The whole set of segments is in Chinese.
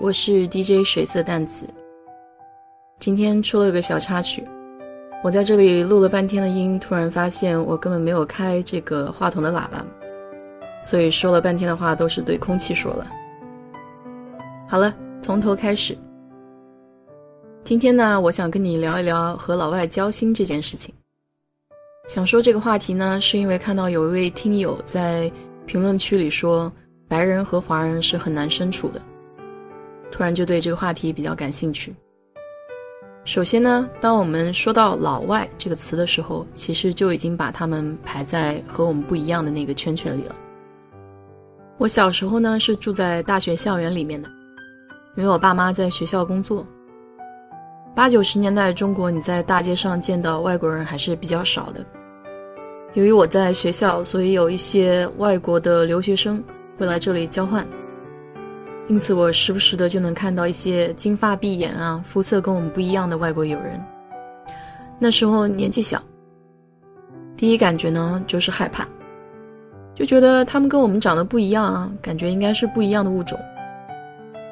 我是 DJ 水色淡紫。今天出了个小插曲，我在这里录了半天的音，突然发现我根本没有开这个话筒的喇叭，所以说了半天的话都是对空气说了。好了，从头开始。今天呢，我想跟你聊一聊和老外交心这件事情。想说这个话题呢，是因为看到有一位听友在评论区里说，白人和华人是很难相处的，突然就对这个话题比较感兴趣。首先呢，当我们说到“老外”这个词的时候，其实就已经把他们排在和我们不一样的那个圈圈里了。我小时候呢是住在大学校园里面的，因为我爸妈在学校工作。八九十年代中国，你在大街上见到外国人还是比较少的。由于我在学校，所以有一些外国的留学生会来这里交换。因此，我时不时的就能看到一些金发碧眼啊、肤色跟我们不一样的外国友人。那时候年纪小，第一感觉呢就是害怕，就觉得他们跟我们长得不一样啊，感觉应该是不一样的物种。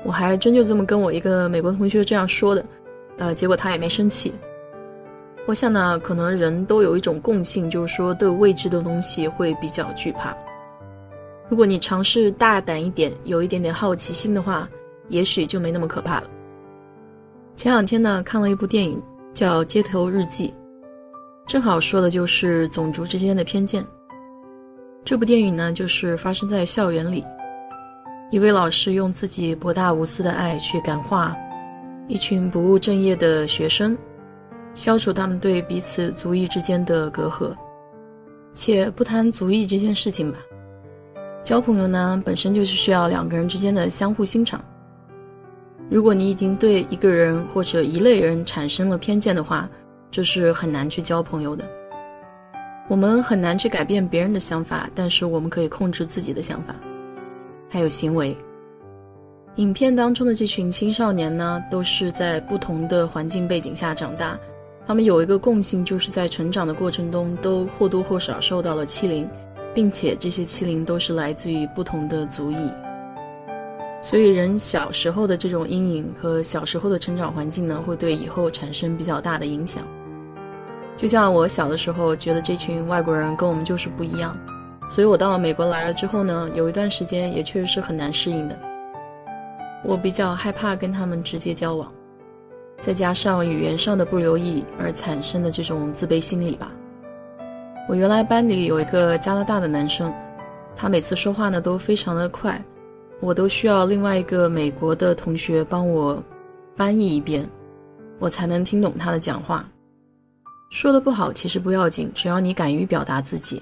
我还真就这么跟我一个美国同学这样说的，呃，结果他也没生气。我想呢，可能人都有一种共性，就是说对未知的东西会比较惧怕。如果你尝试大胆一点，有一点点好奇心的话，也许就没那么可怕了。前两天呢，看了一部电影，叫《街头日记》，正好说的就是种族之间的偏见。这部电影呢，就是发生在校园里，一位老师用自己博大无私的爱去感化一群不务正业的学生，消除他们对彼此族裔之间的隔阂。且不谈族裔这件事情吧。交朋友呢，本身就是需要两个人之间的相互欣赏。如果你已经对一个人或者一类人产生了偏见的话，这是很难去交朋友的。我们很难去改变别人的想法，但是我们可以控制自己的想法，还有行为。影片当中的这群青少年呢，都是在不同的环境背景下长大，他们有一个共性，就是在成长的过程中都或多或少受到了欺凌。并且这些欺凌都是来自于不同的族裔，所以人小时候的这种阴影和小时候的成长环境呢，会对以后产生比较大的影响。就像我小的时候觉得这群外国人跟我们就是不一样，所以我到美国来了之后呢，有一段时间也确实是很难适应的。我比较害怕跟他们直接交往，再加上语言上的不留意而产生的这种自卑心理吧。我原来班里有一个加拿大的男生，他每次说话呢都非常的快，我都需要另外一个美国的同学帮我翻译一遍，我才能听懂他的讲话。说的不好其实不要紧，只要你敢于表达自己。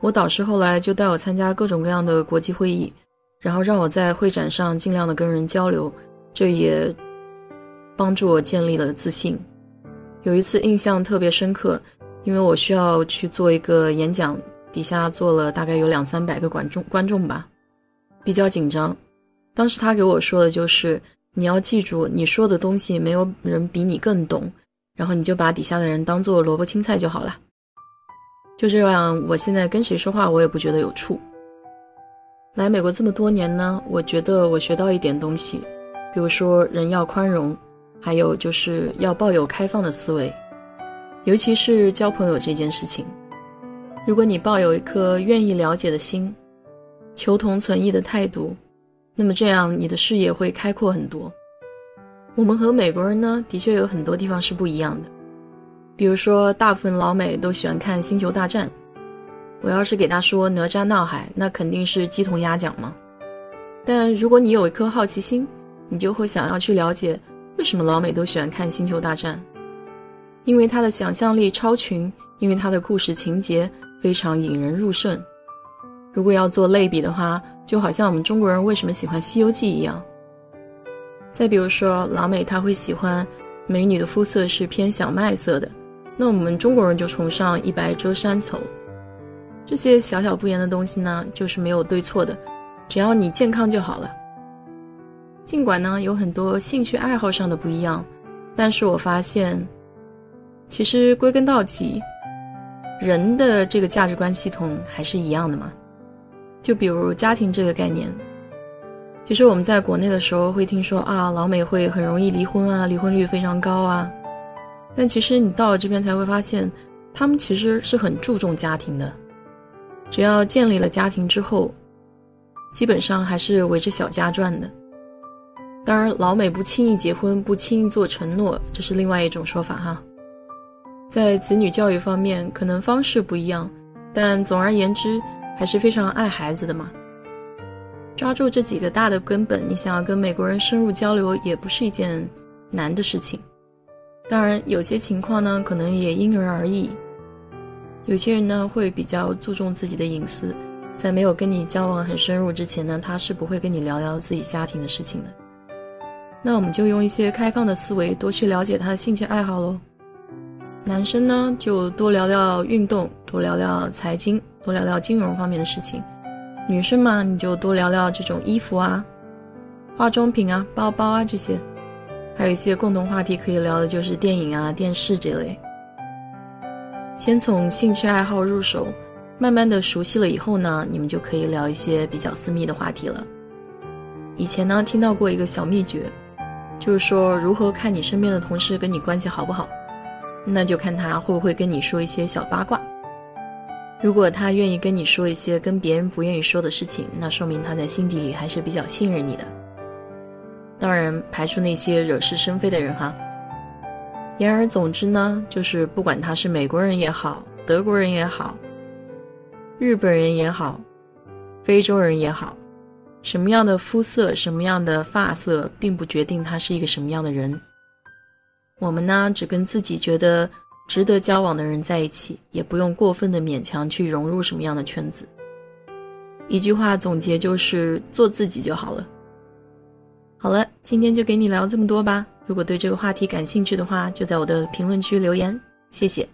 我导师后来就带我参加各种各样的国际会议，然后让我在会展上尽量的跟人交流，这也帮助我建立了自信。有一次印象特别深刻。因为我需要去做一个演讲，底下坐了大概有两三百个观众，观众吧，比较紧张。当时他给我说的就是，你要记住，你说的东西没有人比你更懂，然后你就把底下的人当做萝卜青菜就好了。就这样，我现在跟谁说话，我也不觉得有怵。来美国这么多年呢，我觉得我学到一点东西，比如说人要宽容，还有就是要抱有开放的思维。尤其是交朋友这件事情，如果你抱有一颗愿意了解的心，求同存异的态度，那么这样你的视野会开阔很多。我们和美国人呢，的确有很多地方是不一样的。比如说，大部分老美都喜欢看《星球大战》，我要是给他说哪吒闹海，那肯定是鸡同鸭讲嘛。但如果你有一颗好奇心，你就会想要去了解为什么老美都喜欢看《星球大战》。因为他的想象力超群，因为他的故事情节非常引人入胜。如果要做类比的话，就好像我们中国人为什么喜欢《西游记》一样。再比如说，老美他会喜欢美女的肤色是偏小麦色的，那我们中国人就崇尚一白遮三丑。这些小小不言的东西呢，就是没有对错的，只要你健康就好了。尽管呢有很多兴趣爱好上的不一样，但是我发现，其实归根到底，人的这个价值观系统还是一样的嘛。就比如家庭这个概念，其实我们在国内的时候会听说啊，老美会很容易离婚啊，离婚率非常高啊。但其实你到了这边才会发现，他们其实是很注重家庭的。只要建立了家庭之后，基本上还是围着小家转的。当然，老美不轻易结婚，不轻易做承诺，这是另外一种说法哈。在子女教育方面，可能方式不一样，但总而言之。还是非常爱孩子的嘛。抓住这几个大的根本，你想要跟美国人深入交流，也不是一件难的事情。当然，有些情况呢，可能也因人而异。有些人呢，会比较注重自己的隐私，在没有跟你交往很深入之前呢，他是不会跟你聊聊自己家庭的事情的。那我们就用一些开放的思维，多去了解他的兴趣爱好喽。男生呢，就多聊聊运动，多聊聊财经。多聊聊金融方面的事情，女生嘛，你就多聊聊这种衣服啊、化妆品啊、包包啊这些，还有一些共同话题可以聊的，就是电影啊、电视这类。先从兴趣爱好入手，慢慢的熟悉了以后呢，你们就可以聊一些比较私密的话题了。以前呢，听到过一个小秘诀，就是说如何看你身边的同事跟你关系好不好，那就看他会不会跟你说一些小八卦。如果他愿意跟你说一些跟别人不愿意说的事情，那说明他在心底里还是比较信任你的。当然，排除那些惹是生非的人哈。言而总之呢，就是不管他是美国人也好，德国人也好，日本人也好，非洲人也好，什么样的肤色、什么样的发色，并不决定他是一个什么样的人。我们呢，只跟自己觉得。值得交往的人在一起，也不用过分的勉强去融入什么样的圈子。一句话总结就是做自己就好了。好了，今天就给你聊这么多吧。如果对这个话题感兴趣的话，就在我的评论区留言，谢谢。